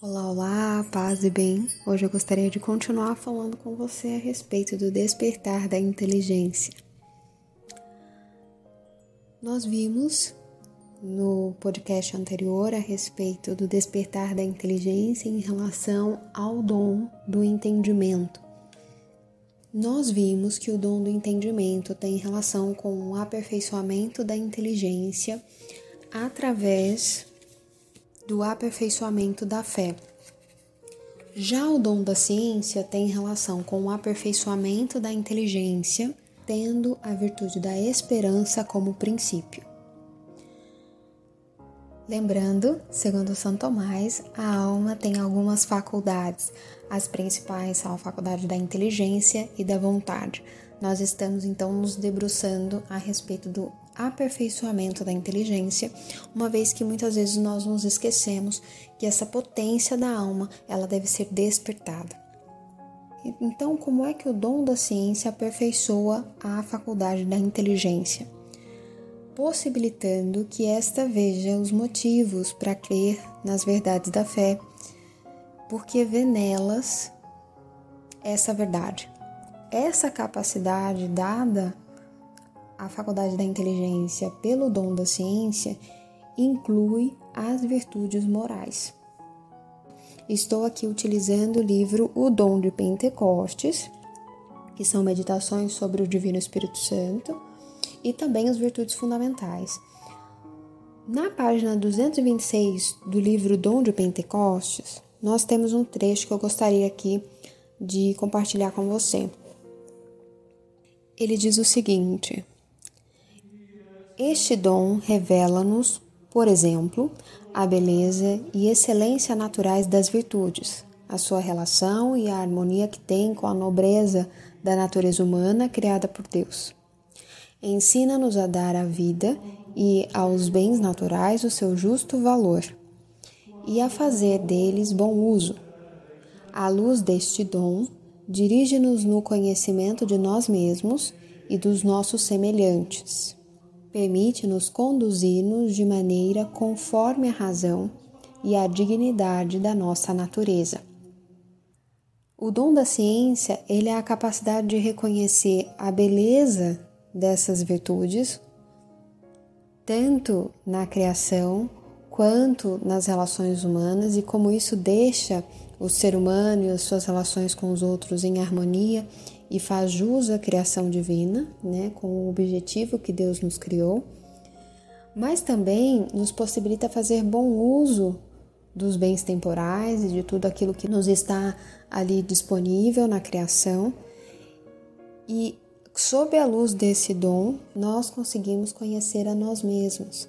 Olá, olá, paz e bem. Hoje eu gostaria de continuar falando com você a respeito do despertar da inteligência. Nós vimos no podcast anterior a respeito do despertar da inteligência em relação ao dom do entendimento. Nós vimos que o dom do entendimento tem relação com o aperfeiçoamento da inteligência através do aperfeiçoamento da fé. Já o dom da ciência tem relação com o aperfeiçoamento da inteligência, tendo a virtude da esperança como princípio. Lembrando, segundo São Tomás, a alma tem algumas faculdades. As principais são a faculdade da inteligência e da vontade. Nós estamos então nos debruçando a respeito do aperfeiçoamento da inteligência, uma vez que muitas vezes nós nos esquecemos que essa potência da alma, ela deve ser despertada. Então, como é que o dom da ciência aperfeiçoa a faculdade da inteligência? Possibilitando que esta veja os motivos para crer nas verdades da fé, porque vê nelas essa verdade. Essa capacidade dada à faculdade da inteligência pelo dom da ciência inclui as virtudes morais. Estou aqui utilizando o livro O Dom de Pentecostes, que são meditações sobre o Divino Espírito Santo e também as virtudes fundamentais. Na página 226 do livro Dom de Pentecostes, nós temos um trecho que eu gostaria aqui de compartilhar com você. Ele diz o seguinte: Este dom revela-nos, por exemplo, a beleza e excelência naturais das virtudes, a sua relação e a harmonia que tem com a nobreza da natureza humana criada por Deus. Ensina-nos a dar à vida e aos bens naturais o seu justo valor e a fazer deles bom uso. À luz deste dom, dirige-nos no conhecimento de nós mesmos e dos nossos semelhantes. Permite-nos conduzir-nos de maneira conforme a razão e a dignidade da nossa natureza. O dom da ciência, ele é a capacidade de reconhecer a beleza dessas virtudes, tanto na criação quanto nas relações humanas e como isso deixa o ser humano e as suas relações com os outros em harmonia e faz jus à criação divina, né, com o objetivo que Deus nos criou, mas também nos possibilita fazer bom uso dos bens temporais e de tudo aquilo que nos está ali disponível na criação. E sob a luz desse dom, nós conseguimos conhecer a nós mesmos.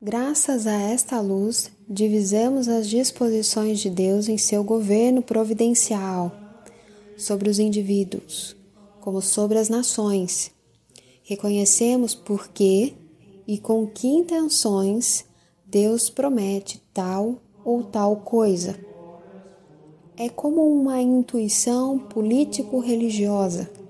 Graças a esta luz, divisamos as disposições de Deus em seu governo providencial sobre os indivíduos, como sobre as nações. Reconhecemos por que e com que intenções Deus promete tal ou tal coisa. É como uma intuição político-religiosa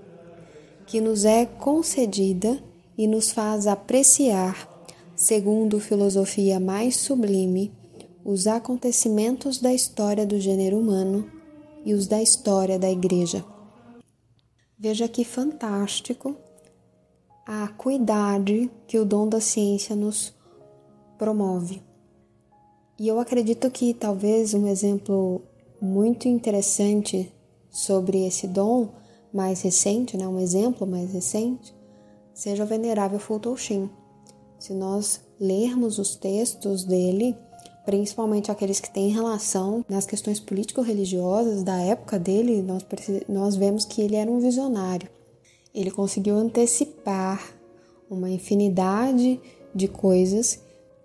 que nos é concedida e nos faz apreciar, segundo filosofia mais sublime, os acontecimentos da história do gênero humano e os da história da Igreja. Veja que fantástico a acuidade que o dom da ciência nos promove. E eu acredito que talvez um exemplo muito interessante sobre esse dom mais recente, né, um exemplo mais recente, seja o venerável Fulton Sheen. Se nós lermos os textos dele, principalmente aqueles que têm relação nas questões político-religiosas da época dele, nós, nós vemos que ele era um visionário. Ele conseguiu antecipar uma infinidade de coisas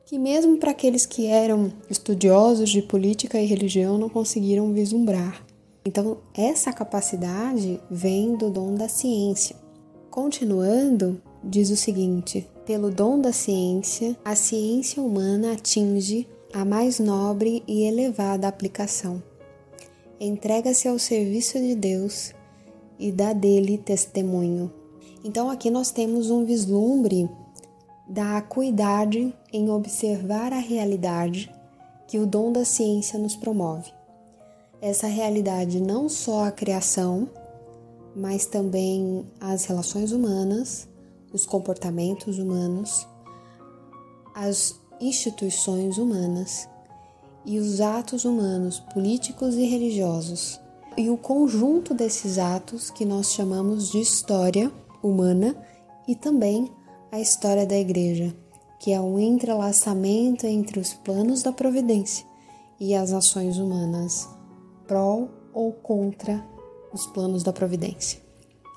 que, mesmo para aqueles que eram estudiosos de política e religião, não conseguiram vislumbrar. Então, essa capacidade vem do dom da ciência. Continuando, diz o seguinte: pelo dom da ciência, a ciência humana atinge a mais nobre e elevada aplicação. Entrega-se ao serviço de Deus e dá dele testemunho. Então, aqui nós temos um vislumbre da acuidade em observar a realidade que o dom da ciência nos promove. Essa realidade não só a criação, mas também as relações humanas, os comportamentos humanos, as instituições humanas e os atos humanos, políticos e religiosos, e o conjunto desses atos que nós chamamos de história humana e também a história da Igreja, que é um entrelaçamento entre os planos da providência e as ações humanas, pró ou contra os planos da providência.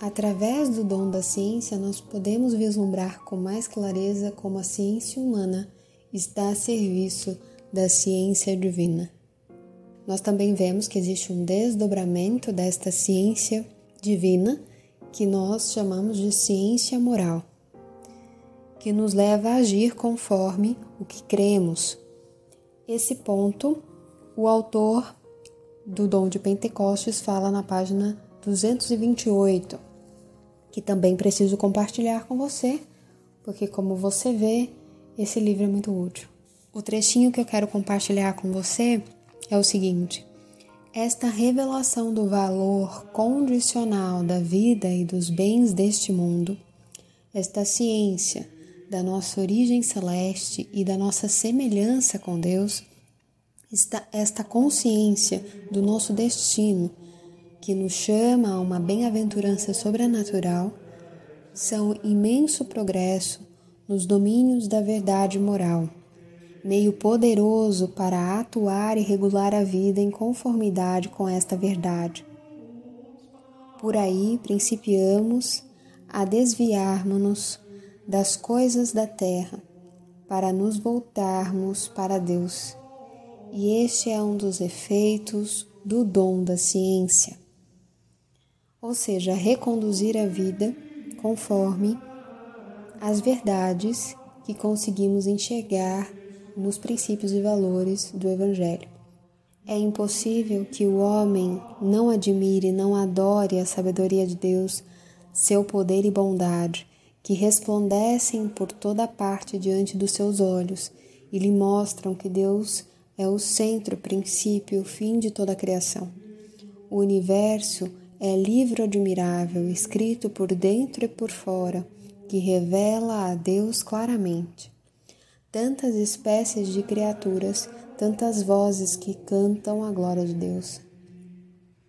Através do dom da ciência, nós podemos vislumbrar com mais clareza como a ciência humana está a serviço da ciência divina. Nós também vemos que existe um desdobramento desta ciência divina que nós chamamos de ciência moral que nos leva a agir conforme o que cremos. Esse ponto, o autor do Dom de Pentecostes fala na página 228, que também preciso compartilhar com você, porque, como você vê, esse livro é muito útil. O trechinho que eu quero compartilhar com você é o seguinte: esta revelação do valor condicional da vida e dos bens deste mundo, esta ciência da nossa origem celeste e da nossa semelhança com Deus, esta consciência do nosso destino, que nos chama a uma bem-aventurança sobrenatural, são imenso progresso nos domínios da verdade moral, meio poderoso para atuar e regular a vida em conformidade com esta verdade. Por aí principiamos a desviarmos-nos das coisas da terra, para nos voltarmos para Deus. E este é um dos efeitos do dom da ciência. Ou seja, reconduzir a vida conforme as verdades que conseguimos enxergar nos princípios e valores do Evangelho. É impossível que o homem não admire, não adore a sabedoria de Deus, seu poder e bondade, que resplandecem por toda parte diante dos seus olhos e lhe mostram que Deus é o centro, princípio, fim de toda a criação. O universo é livro admirável, escrito por dentro e por fora, que revela a Deus claramente. Tantas espécies de criaturas, tantas vozes que cantam a glória de Deus.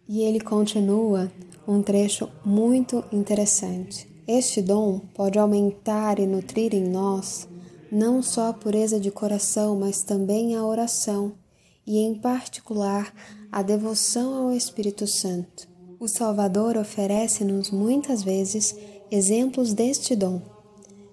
E ele continua um trecho muito interessante. Este dom pode aumentar e nutrir em nós não só a pureza de coração, mas também a oração e, em particular, a devoção ao Espírito Santo. O Salvador oferece-nos muitas vezes exemplos deste dom,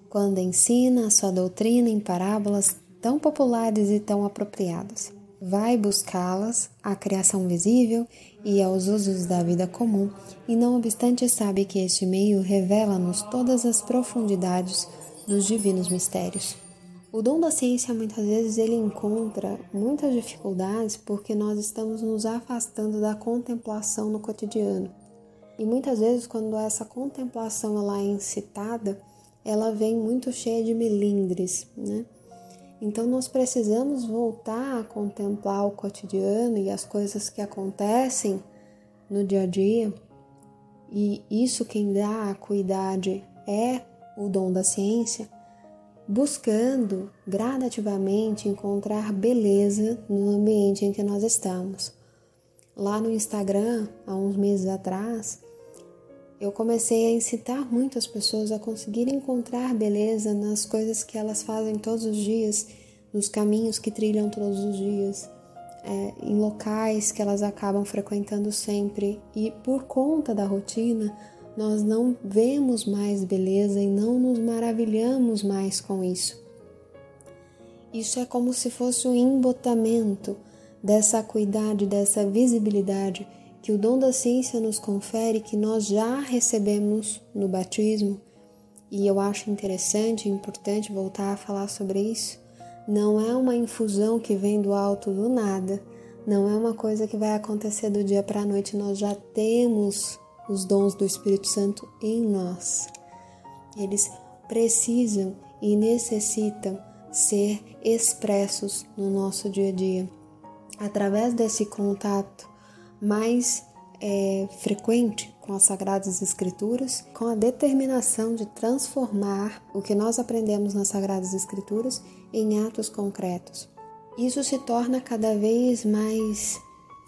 quando ensina a sua doutrina em parábolas tão populares e tão apropriadas vai buscá-las à criação visível e aos usos da vida comum, e não obstante sabe que este meio revela-nos todas as profundidades dos divinos mistérios. O dom da ciência muitas vezes ele encontra muitas dificuldades porque nós estamos nos afastando da contemplação no cotidiano. E muitas vezes quando essa contemplação ela é incitada, ela vem muito cheia de melindres, né? Então nós precisamos voltar a contemplar o cotidiano e as coisas que acontecem no dia a dia. E isso quem dá a acuidade é o dom da ciência, buscando gradativamente encontrar beleza no ambiente em que nós estamos. Lá no Instagram, há uns meses atrás, eu comecei a incitar muitas pessoas a conseguirem encontrar beleza nas coisas que elas fazem todos os dias, nos caminhos que trilham todos os dias, é, em locais que elas acabam frequentando sempre e por conta da rotina nós não vemos mais beleza e não nos maravilhamos mais com isso. Isso é como se fosse um embotamento dessa acuidade, dessa visibilidade que o dom da ciência nos confere, que nós já recebemos no batismo, e eu acho interessante e importante voltar a falar sobre isso. Não é uma infusão que vem do alto do nada, não é uma coisa que vai acontecer do dia para a noite, nós já temos os dons do Espírito Santo em nós. Eles precisam e necessitam ser expressos no nosso dia a dia. Através desse contato mais é, frequente com as Sagradas Escrituras, com a determinação de transformar o que nós aprendemos nas Sagradas Escrituras em atos concretos. Isso se torna cada vez mais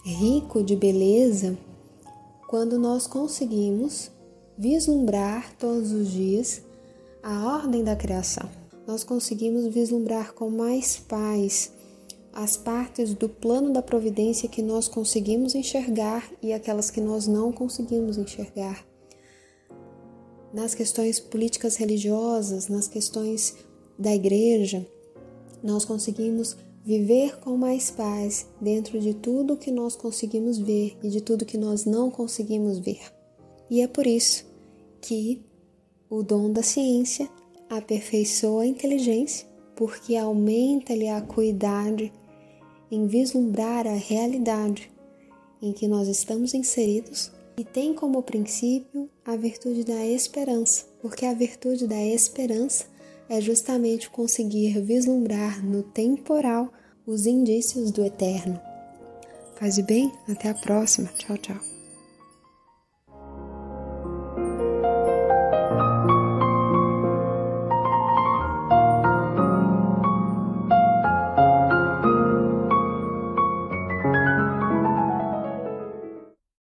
rico de beleza quando nós conseguimos vislumbrar todos os dias a ordem da criação. Nós conseguimos vislumbrar com mais paz as partes do plano da providência que nós conseguimos enxergar e aquelas que nós não conseguimos enxergar. Nas questões políticas religiosas, nas questões da igreja, nós conseguimos viver com mais paz dentro de tudo que nós conseguimos ver e de tudo que nós não conseguimos ver. E é por isso que o dom da ciência aperfeiçoa a inteligência, porque aumenta-lhe a acuidade em vislumbrar a realidade em que nós estamos inseridos e tem como princípio a virtude da esperança, porque a virtude da esperança é justamente conseguir vislumbrar no temporal os indícios do eterno. Faz bem, até a próxima. Tchau, tchau.